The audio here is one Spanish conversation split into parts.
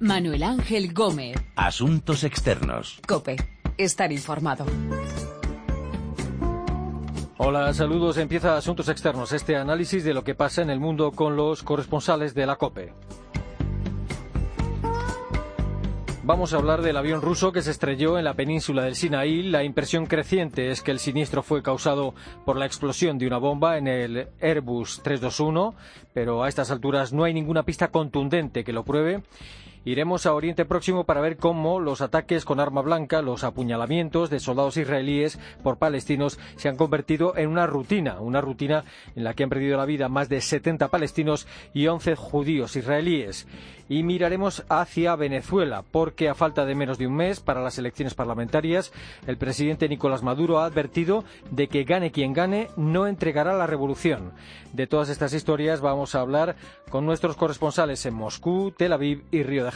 Manuel Ángel Gómez. Asuntos externos. Cope. Estar informado. Hola, saludos. Empieza Asuntos Externos, este análisis de lo que pasa en el mundo con los corresponsales de la COPE. Vamos a hablar del avión ruso que se estrelló en la península del Sinaí. La impresión creciente es que el siniestro fue causado por la explosión de una bomba en el Airbus 321, pero a estas alturas no hay ninguna pista contundente que lo pruebe. Iremos a Oriente Próximo para ver cómo los ataques con arma blanca, los apuñalamientos de soldados israelíes por palestinos se han convertido en una rutina, una rutina en la que han perdido la vida más de 70 palestinos y 11 judíos israelíes. Y miraremos hacia Venezuela, porque a falta de menos de un mes para las elecciones parlamentarias, el presidente Nicolás Maduro ha advertido de que gane quien gane, no entregará la revolución. De todas estas historias vamos a hablar con nuestros corresponsales en Moscú, Tel Aviv y Río de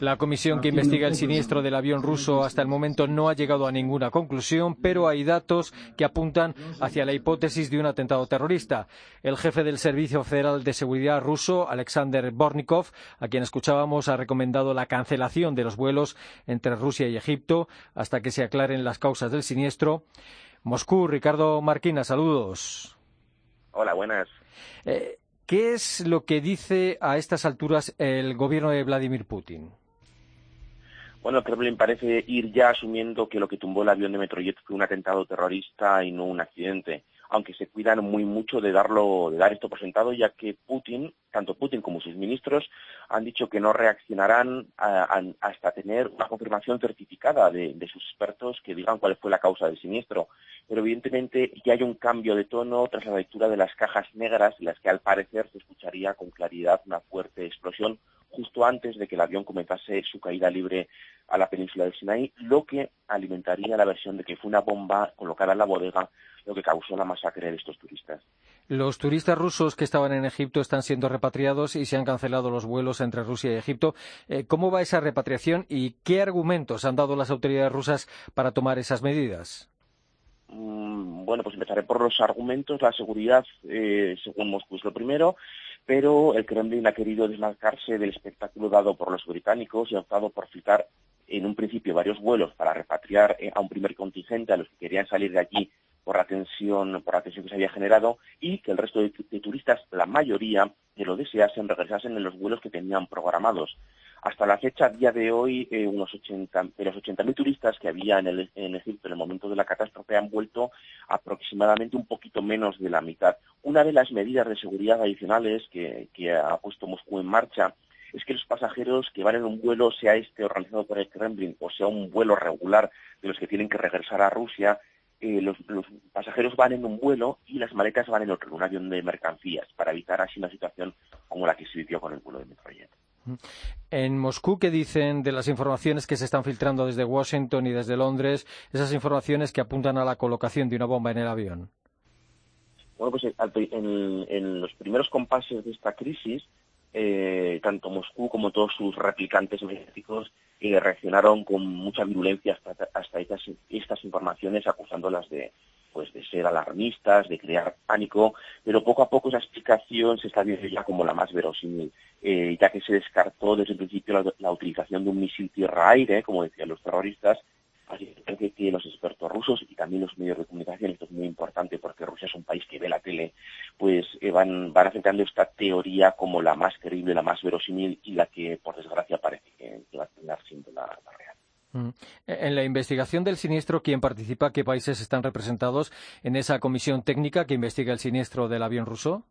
La comisión que investiga el siniestro del avión ruso hasta el momento no ha llegado a ninguna conclusión, pero hay datos que apuntan hacia la hipótesis de un atentado terrorista. El jefe del Servicio Federal de Seguridad ruso, Alexander Bornikov, a quien escuchábamos, ha recomendado la cancelación de los vuelos entre Rusia y Egipto hasta que se aclaren las causas del siniestro. Moscú, Ricardo Marquina, saludos. Hola, buenas. Eh, ¿Qué es lo que dice a estas alturas el gobierno de Vladimir Putin? Bueno, Kremlin parece ir ya asumiendo que lo que tumbó el avión de Metrojet fue un atentado terrorista y no un accidente aunque se cuidan muy mucho de darlo, de dar esto por sentado, ya que Putin, tanto Putin como sus ministros, han dicho que no reaccionarán hasta tener una confirmación certificada de, sus expertos que digan cuál fue la causa del siniestro. Pero evidentemente ya hay un cambio de tono tras la lectura de las cajas negras, en las que al parecer se escucharía con claridad una fuerte explosión justo antes de que el avión comenzase su caída libre a la península del Sinaí, lo que alimentaría la versión de que fue una bomba colocada en la bodega lo que causó la masacre de estos turistas. Los turistas rusos que estaban en Egipto están siendo repatriados y se han cancelado los vuelos entre Rusia y Egipto. Eh, ¿Cómo va esa repatriación y qué argumentos han dado las autoridades rusas para tomar esas medidas? Mm, bueno, pues empezaré por los argumentos. La seguridad, eh, según Moscú, es lo primero pero el Kremlin ha querido desmarcarse del espectáculo dado por los británicos y ha optado por citar en un principio varios vuelos para repatriar eh, a un primer contingente a los que querían salir de allí por la tensión, por la que se había generado y que el resto de, turistas, la mayoría que lo deseasen, regresasen en los vuelos que tenían programados. Hasta la fecha, a día de hoy, eh, unos 80, de los 80.000 turistas que había en, el, en Egipto en el momento de la catástrofe han vuelto aproximadamente un poquito menos de la mitad. Una de las medidas de seguridad adicionales que, ha puesto Moscú en marcha es que los pasajeros que van en un vuelo, sea este organizado por el Kremlin o sea un vuelo regular de los que tienen que regresar a Rusia, eh, los, pasajeros van en un vuelo y las maletas van en otro, un avión de mercancías, para evitar así una situación como la que se vivió con el vuelo de Metrojet. En Moscú, ¿qué dicen de las informaciones que se están filtrando desde Washington y desde Londres, esas informaciones que apuntan a la colocación de una bomba en el avión? Bueno, pues en, los primeros compases de esta crisis, eh, tanto Moscú como todos sus replicantes mediáticos eh, reaccionaron con mucha virulencia hasta, hasta estas, estas informaciones, acusándolas de, pues de ser alarmistas, de crear pánico, pero poco a poco esa explicación se está viendo ya como la más verosímil, eh, ya que se descartó desde el principio la, utilización de un misil tierra-aire, como decían los terroristas, así que los expertos rusos y también los medios de comunicación, esto es muy importante porque Rusia es un país que ve la tele, pues eh, van, van aceptando esta teoría como la más creíble, la más verosímil y la que, por desgracia, parece que, va a tener siendo la real. Mm. En la investigación del siniestro, ¿quién participa? ¿Qué países están representados en esa comisión técnica que investiga el siniestro del avión ruso?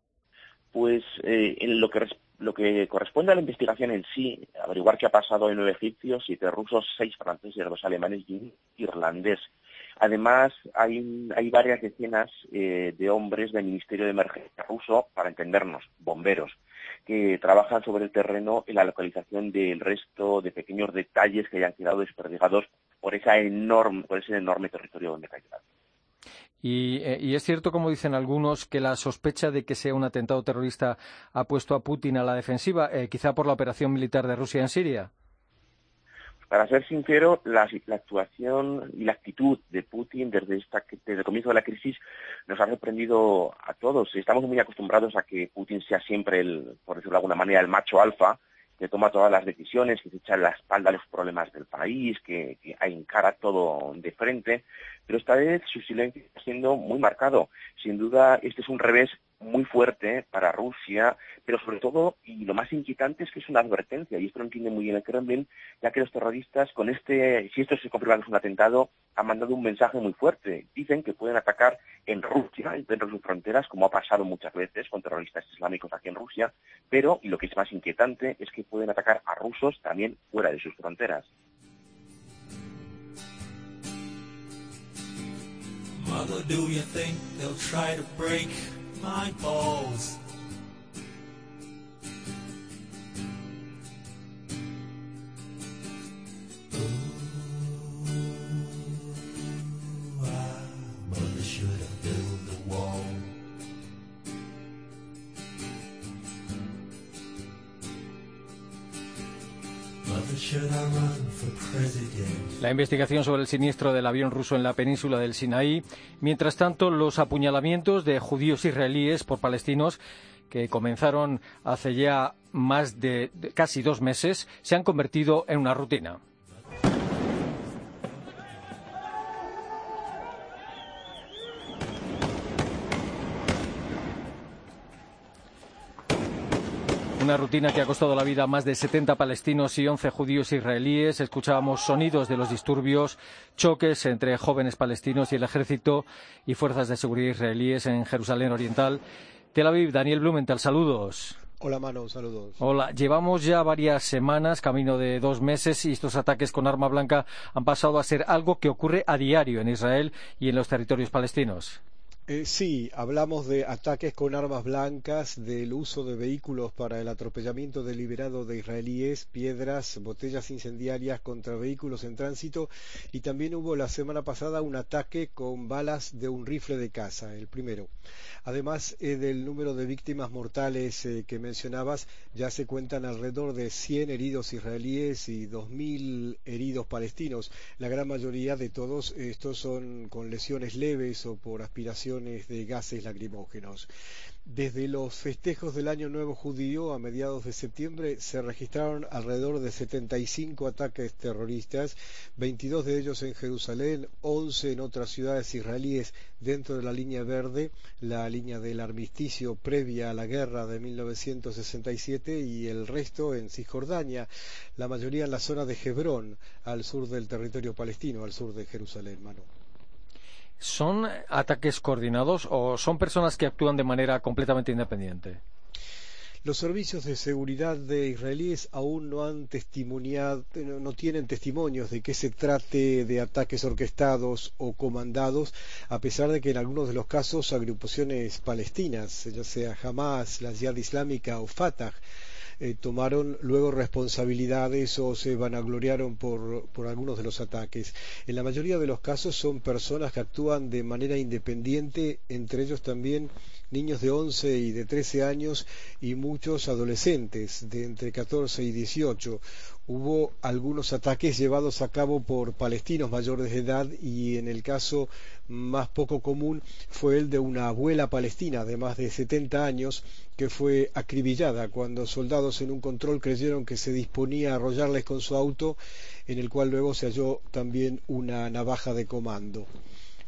Pues eh, en lo que, lo que corresponde a la investigación en sí, averiguar qué ha pasado en nueve egipcios, siete rusos, seis franceses, dos alemanes y un irlandés. Además, hay, hay varias decenas eh, de hombres del Ministerio de Emergencia ruso, para entendernos, bomberos, que trabajan sobre el terreno en la localización del resto de pequeños detalles que hayan quedado desperdigados por, esa enorme, por ese enorme territorio donde cae Eh, y, es cierto, como dicen algunos, que la sospecha de que sea un atentado terrorista ha puesto a Putin a la defensiva, eh, quizá por la operación militar de Rusia en Siria. Para ser sincero, la, actuación y la actitud de Putin desde, esta, desde el comienzo de la crisis nos ha sorprendido a todos. Estamos muy acostumbrados a que Putin sea siempre, el, por decirlo de alguna manera, el macho alfa, que toma todas las decisiones, que se echa la espalda los problemas del país, que, que encara todo de frente, pero esta vez su silencio está siendo muy marcado. Sin duda, este es un revés muy fuerte para Rusia, pero sobre todo, y lo más inquietante es que es una advertencia, y esto lo entiende muy bien el Kremlin, ya que los terroristas, con este, si esto se comprueba que es un atentado, han mandado un mensaje muy fuerte. Dicen que pueden atacar en Rusia, dentro de sus fronteras, como ha pasado muchas veces con terroristas islámicos aquí en Rusia, pero, y lo que es más inquietante, es que pueden atacar a rusos también fuera de sus fronteras. Mother, do you think they'll try to break my balls? La investigación sobre el siniestro del avión ruso en la península del Sinaí. Mientras tanto, los apuñalamientos de judíos israelíes por palestinos que comenzaron hace ya más de casi dos meses se han convertido en una rutina. Una rutina que ha costado la vida a más de 70 palestinos y 11 judíos israelíes. Escuchábamos sonidos de los disturbios, choques entre jóvenes palestinos y el ejército y fuerzas de seguridad israelíes en Jerusalén Oriental. Tel Aviv, Daniel Blumenthal, saludos. Hola Mano, saludos. Hola, llevamos ya varias semanas, camino de dos meses, y estos ataques con arma blanca han pasado a ser algo que ocurre a diario en Israel y en los territorios palestinos. Eh, sí, hablamos de ataques con armas blancas, del uso de vehículos para el atropellamiento deliberado de israelíes, piedras, botellas incendiarias contra vehículos en tránsito y también hubo la semana pasada un ataque con balas de un rifle de caza, el primero. Además eh, del número de víctimas mortales eh, que mencionabas, ya se cuentan alrededor de 100 heridos israelíes y 2.000 heridos palestinos. La gran mayoría de todos estos son con lesiones leves o por de gases lacrimógenos. Desde los festejos del Año Nuevo Judío a mediados de septiembre se registraron alrededor de 75 ataques terroristas, 22 de ellos en Jerusalén, 11 en otras ciudades israelíes dentro de la línea verde, la línea del armisticio previa a la guerra de 1967 y el resto en Cisjordania, la mayoría en la zona de Hebrón, al sur del territorio palestino, al sur de Jerusalén, Manu. ¿Son ataques coordinados o son personas que actúan de manera completamente independiente? Los servicios de seguridad de israelíes aún no han testimoniado, no tienen testimonios de que se trate de ataques orquestados o comandados, a pesar de que en algunos de los casos agrupaciones palestinas, ya sea Hamas, la Jihad Islámica o Fatah, eh, tomaron luego responsabilidades o se vanagloriaron por, por algunos de los ataques. En la mayoría de los casos son personas que actúan de manera independiente, entre ellos también niños de 11 y de 13 años y muchos adolescentes de entre 14 y 18. Hubo algunos ataques llevados a cabo por palestinos mayores de edad y en el caso más poco común fue el de una abuela palestina de más de 70 años que fue acribillada cuando soldados en un control creyeron que se disponía a arrollarles con su auto, en el cual luego se halló también una navaja de comando.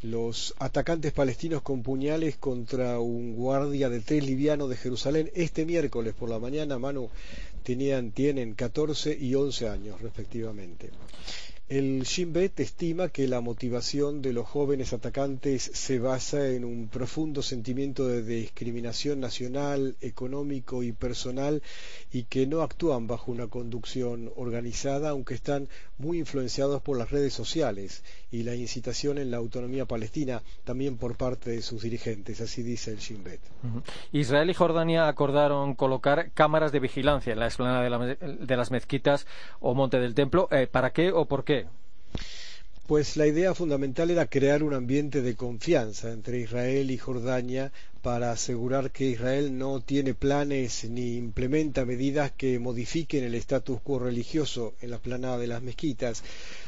Los atacantes palestinos con puñales contra un guardia de tres liviano de Jerusalén este miércoles por la mañana, Manu, tenían, tienen 14 y 11 años respectivamente. El Shin Bet estima que la motivación de los jóvenes atacantes se basa en un profundo sentimiento de discriminación nacional, económico y personal y que no actúan bajo una conducción organizada, aunque están muy influenciados por las redes sociales y la incitación en la autonomía palestina también por parte de sus dirigentes, así dice el Shin Bet. Israel y Jordania acordaron colocar cámaras de vigilancia en la explanada de, las mezquitas o monte del templo. Eh, ¿Para qué o por qué? Pues la idea fundamental era crear un ambiente de confianza entre Israel y Jordania para asegurar que Israel no tiene planes ni implementa medidas que modifiquen el status quo religioso en la planada de las mezquitas,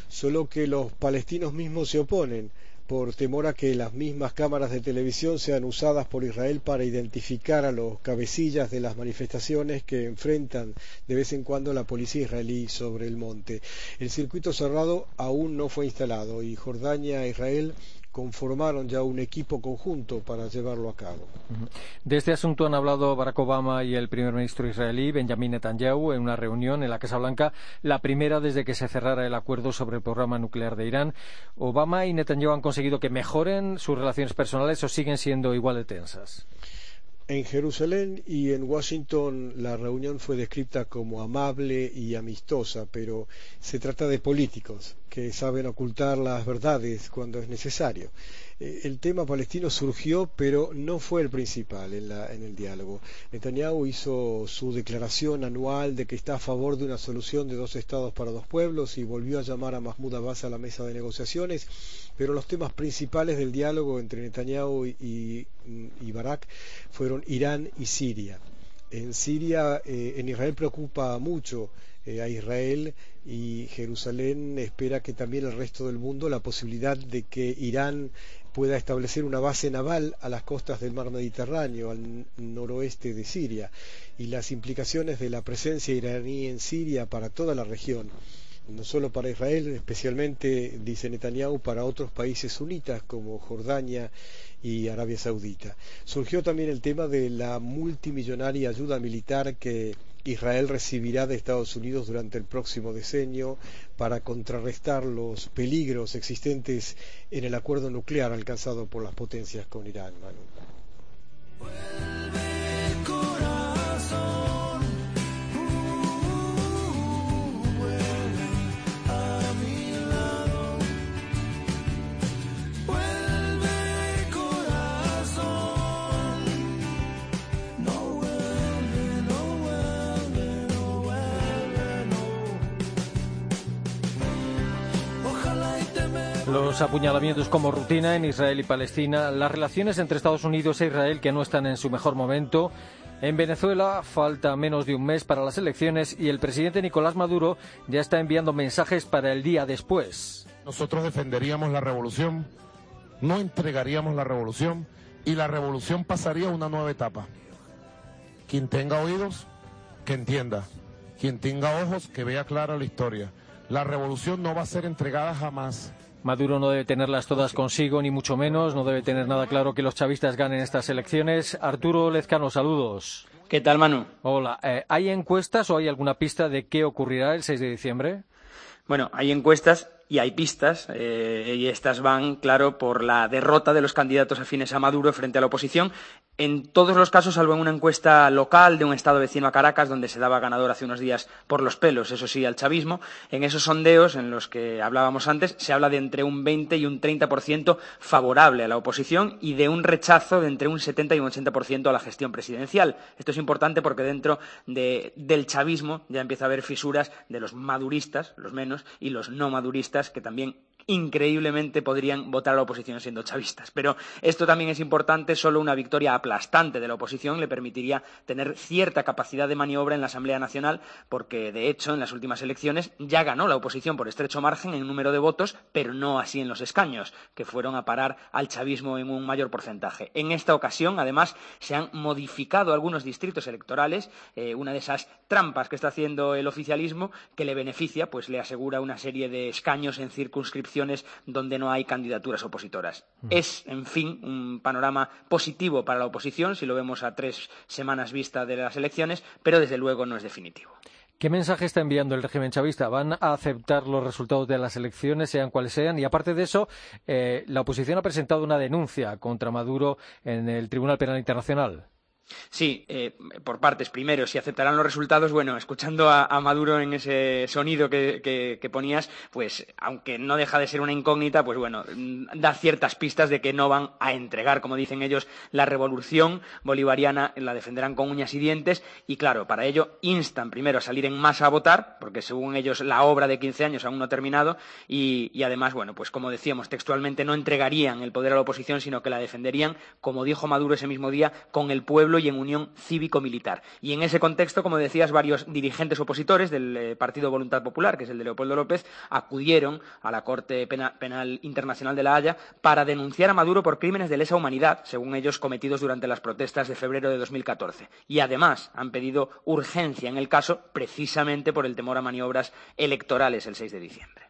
solo que los palestinos mismos se oponen por temor a que las mismas cámaras de televisión sean usadas por Israel para identificar a los cabecillas de las manifestaciones que enfrentan de vez en cuando la policía israelí sobre el monte. El circuito cerrado aún no fue instalado y Jordania e Israel conformaron ya un equipo conjunto para llevarlo a cabo. De este asunto han hablado Barack Obama y el primer ministro israelí Benjamin Netanyahu en una reunión en la Casa Blanca, la primera desde que se cerrara el acuerdo sobre el programa nuclear de Irán. ¿Obama y Netanyahu han conseguido que mejoren sus relaciones personales o siguen siendo igual de tensas? En Jerusalén y en Washington la reunión fue descrita como amable y amistosa, pero se trata de políticos que saben ocultar las verdades cuando es necesario. Eh, el tema palestino surgió, pero no fue el principal en, en, el diálogo. Netanyahu hizo su declaración anual de que está a favor de una solución de dos estados para dos pueblos y volvió a llamar a Mahmoud Abbas a la mesa de negociaciones, pero los temas principales del diálogo entre Netanyahu y, y Barak fueron Irán y Siria. En Siria, eh, en Israel preocupa mucho eh, a Israel y Jerusalén espera que también el resto del mundo la posibilidad de que Irán pueda establecer una base naval a las costas del mar Mediterráneo, al noroeste de Siria, y las implicaciones de la presencia iraní en Siria para toda la región, no solo para Israel, especialmente, dice Netanyahu, para otros países sunitas como Jordania y Arabia Saudita. Surgió también el tema de la multimillonaria ayuda militar que Israel recibirá de Estados Unidos durante el próximo decenio para contrarrestar los peligros existentes en el acuerdo nuclear alcanzado por las potencias con Irán. Los apuñalamientos como rutina en Israel y Palestina, las relaciones entre Estados Unidos e Israel que no están en su mejor momento. En Venezuela falta menos de un mes para las elecciones y el presidente Nicolás Maduro ya está enviando mensajes para el día después. Nosotros defenderíamos la revolución, no entregaríamos la revolución y la revolución pasaría a una nueva etapa. Quien tenga oídos, que entienda. Quien tenga ojos, que vea clara la historia. La revolución no va a ser entregada jamás. Maduro no debe tenerlas todas consigo, ni mucho menos. No debe tener nada claro que los chavistas ganen estas elecciones. Arturo Lezcano, saludos. ¿Qué tal, Manu? Hola. Eh, ¿Hay encuestas o hay alguna pista de qué ocurrirá el 6 de diciembre? Bueno, hay encuestas y hay pistas, eh, y estas van, claro, por la derrota de los candidatos afines a Maduro frente a la oposición. En todos los casos, salvo en una encuesta local de un estado vecino a Caracas, donde se daba ganador hace unos días por los pelos, eso sí, al chavismo, en esos sondeos en los que hablábamos antes, se habla de entre un 20 y un 30% favorable a la oposición y de un rechazo de entre un 70 y un 80% a la gestión presidencial. Esto es importante porque dentro del chavismo ya empieza a haber fisuras de los maduristas, los menos, y los no maduristas que también increíblemente podrían votar a la oposición siendo chavistas. Pero esto también es importante, solo una victoria aplastante de la oposición le permitiría tener cierta capacidad de maniobra en la Asamblea Nacional, porque de hecho en las últimas elecciones ya ganó la oposición por estrecho margen en número de votos, pero no así en los escaños, que fueron a parar al chavismo en un mayor porcentaje. En esta ocasión, además, se han modificado algunos distritos electorales, eh, una de esas trampas que está haciendo el oficialismo, que le beneficia, pues le asegura una serie de escaños en circunscripción donde no hay candidaturas opositoras. Es, en fin, un panorama positivo para la oposición si lo vemos a tres semanas vista de las elecciones, pero desde luego no es definitivo. ¿Qué mensaje está enviando el régimen chavista? ¿Van a aceptar los resultados de las elecciones, sean cuales sean? Y aparte de eso, eh, la oposición ha presentado una denuncia contra Maduro en el Tribunal Penal Internacional. Sí, eh, por partes. Primero, si aceptarán los resultados, bueno, escuchando a, Maduro en ese sonido que, ponías, pues aunque no deja de ser una incógnita, pues bueno, mm, da ciertas pistas de que no van a entregar, como dicen ellos, la revolución bolivariana, la defenderán con uñas y dientes, y claro, para ello instan primero a salir en masa a votar, porque según ellos la obra de 15 años aún no ha terminado, y, y además, bueno, pues como decíamos, textualmente no entregarían el poder a la oposición, sino que la defenderían, como dijo Maduro ese mismo día, con el pueblo y en unión cívico-militar. Y en ese contexto, como decías, varios dirigentes opositores del eh, Partido Voluntad Popular, que es el de Leopoldo López, acudieron a la Corte Penal Internacional de La Haya para denunciar a Maduro por crímenes de lesa humanidad, según ellos cometidos durante las protestas de febrero de 2014. Y además han pedido urgencia en el caso precisamente por el temor a maniobras electorales el 6 de diciembre.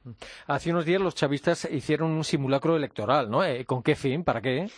Hace unos días los chavistas hicieron un simulacro electoral, ¿no? Eh, ¿Con qué fin? ¿Para qué?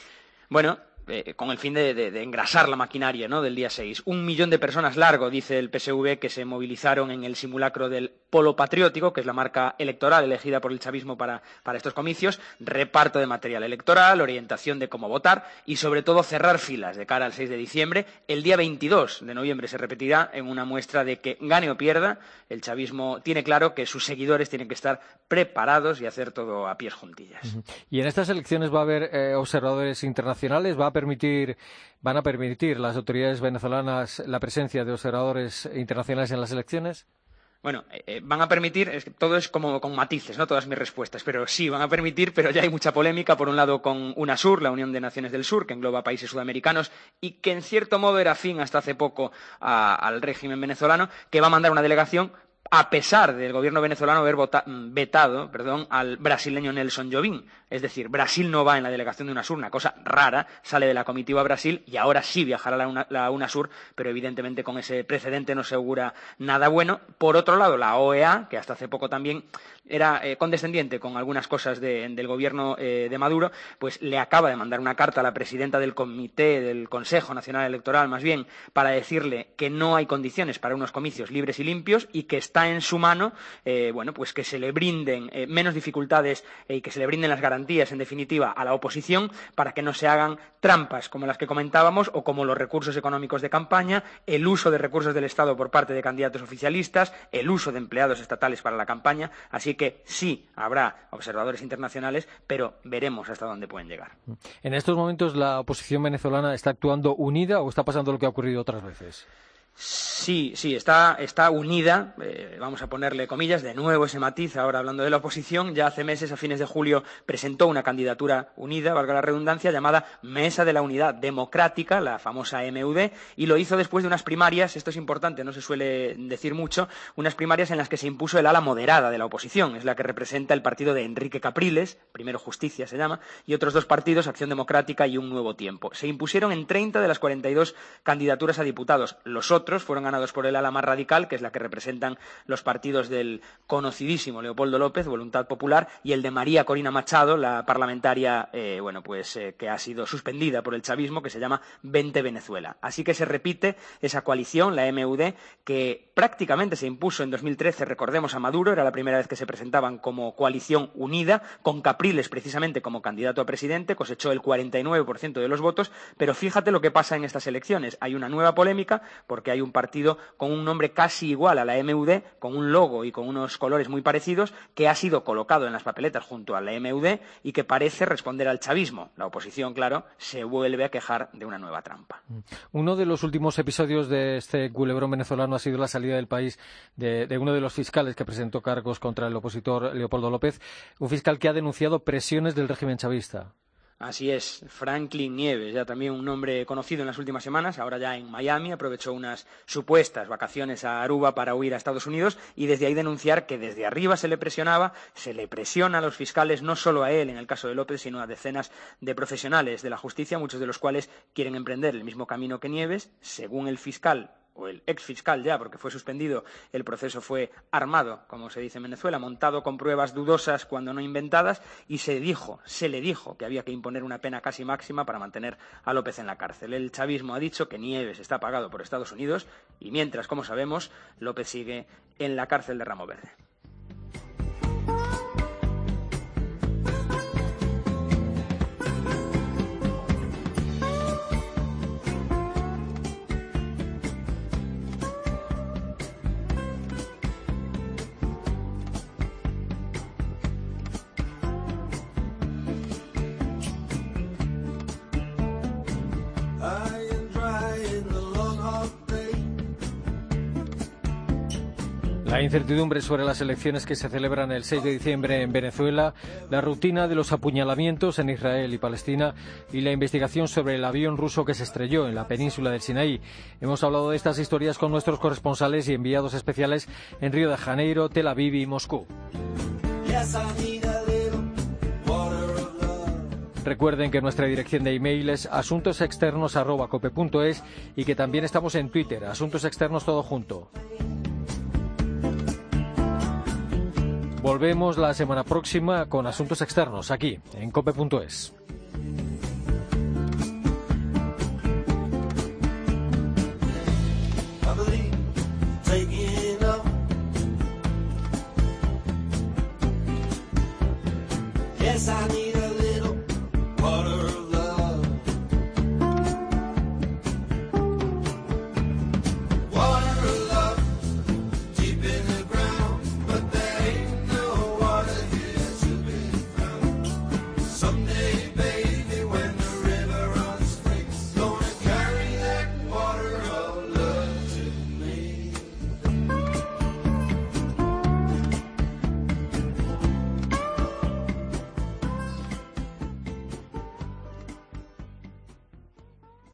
Bueno, eh, con el fin de, engrasar la maquinaria ¿no? del día 6. Un millón de personas largo, dice el PSV, que se movilizaron en el simulacro del Polo Patriótico, que es la marca electoral elegida por el chavismo para, estos comicios, reparto de material electoral, orientación de cómo votar y, sobre todo, cerrar filas de cara al 6 de diciembre. El día 22 de noviembre se repetirá en una muestra de que, gane o pierda, el chavismo tiene claro que sus seguidores tienen que estar preparados y hacer todo a pies juntillas. ¿Y en estas elecciones va a haber eh, observadores internacionales? ¿Va permitir, van a permitir las autoridades venezolanas la presencia de observadores internacionales en las elecciones? Bueno, eh, eh, van a permitir, todo es como con matices, ¿no? Todas mis respuestas, pero sí, van a permitir, pero ya hay mucha polémica, por un lado con UNASUR, la Unión de Naciones del Sur, que engloba países sudamericanos y que en cierto modo era fin hasta hace poco al régimen venezolano, que va a mandar una delegación a pesar del gobierno venezolano haber vetado perdón, al brasileño Nelson Jobim. Es decir, Brasil no va en la delegación de UNASUR, una cosa rara, sale de la comitiva Brasil y ahora sí viajará la, la UNASUR, pero evidentemente con ese precedente no asegura nada bueno. Por otro lado, la OEA, que hasta hace poco también era eh, condescendiente con algunas cosas del gobierno eh, de Maduro, pues le acaba de mandar una carta a la presidenta del comité del Consejo Nacional Electoral, más bien, para decirle que no hay condiciones para unos comicios libres y limpios y que está en su mano, eh, bueno, pues que se le brinden menos dificultades y que se le brinden las garantías, en definitiva, a la oposición para que no se hagan trampas como las que comentábamos o como los recursos económicos de campaña, el uso de recursos del Estado por parte de candidatos oficialistas, el uso de empleados estatales para la campaña, así que sí habrá observadores internacionales, pero veremos hasta dónde pueden llegar. En estos momentos, ¿la oposición venezolana está actuando unida o está pasando lo que ha ocurrido otras veces? Sí, sí, está, unida, eh, vamos a ponerle comillas, de nuevo ese matiz, ahora hablando de la oposición, ya hace meses, a fines de julio, presentó una candidatura unida, valga la redundancia, llamada Mesa de la Unidad Democrática, la famosa MUD, y lo hizo después de unas primarias, esto es importante, no se suele decir mucho, unas primarias en las que se impuso el ala moderada de la oposición, es la que representa el partido de Enrique Capriles, primero Justicia se llama, y otros dos partidos, Acción Democrática y Un Nuevo Tiempo. Se impusieron en 30 de las 42 candidaturas a diputados. Los fueron ganados por el ala más radical, que es la que representan los partidos del conocidísimo Leopoldo López, Voluntad Popular, y el de María Corina Machado, la parlamentaria, eh, bueno, pues eh, que ha sido suspendida por el chavismo, que se llama Vente Venezuela. Así que se repite esa coalición, la MUD, que prácticamente se impuso en 2013, recordemos a Maduro, era la primera vez que se presentaban como coalición unida, con Capriles precisamente como candidato a presidente, cosechó el 49% de los votos, pero fíjate lo que pasa en estas elecciones. Hay una nueva polémica porque hay un partido con un nombre casi igual a la MUD, con un logo y con unos colores muy parecidos, que ha sido colocado en las papeletas junto a la MUD y que parece responder al chavismo. La oposición, claro, se vuelve a quejar de una nueva trampa. Mm. Uno de los últimos episodios de este culebrón venezolano ha sido la salida del país de, de uno de los fiscales que presentó cargos contra el opositor Leopoldo López, un fiscal que ha denunciado presiones del régimen chavista. Así es, Franklin Nieves, ya también un nombre conocido en las últimas semanas, ahora ya en Miami, aprovechó unas supuestas vacaciones a Aruba para huir a Estados Unidos y desde ahí denunciar que desde arriba se le presionaba, se le presiona a los fiscales, no solo a él en el caso de López, sino a decenas de profesionales de la justicia, muchos de los cuales quieren emprender el mismo camino que Nieves. Según el fiscal o el ex fiscal ya, porque fue suspendido, el proceso fue armado, como se dice en Venezuela, montado con pruebas dudosas cuando no inventadas, y se dijo, se le dijo que había que imponer una pena casi máxima para mantener a López en la cárcel. El chavismo ha dicho que Nieves está pagado por Estados Unidos, y mientras, como sabemos, López sigue en la cárcel de Ramo Verde. Incertidumbre sobre las elecciones que se celebran el 6 de diciembre en Venezuela, la rutina de los apuñalamientos en Israel y Palestina y la investigación sobre el avión ruso que se estrelló en la península del Sinaí. Hemos hablado de estas historias con nuestros corresponsales y enviados especiales en Río de Janeiro, Tel Aviv y Moscú. Recuerden que nuestra dirección de email es asuntosexternos.cope.es y que también estamos en Twitter, Asuntos Externos Todo Junto. Volvemos la semana próxima con asuntos externos aquí en cope.es.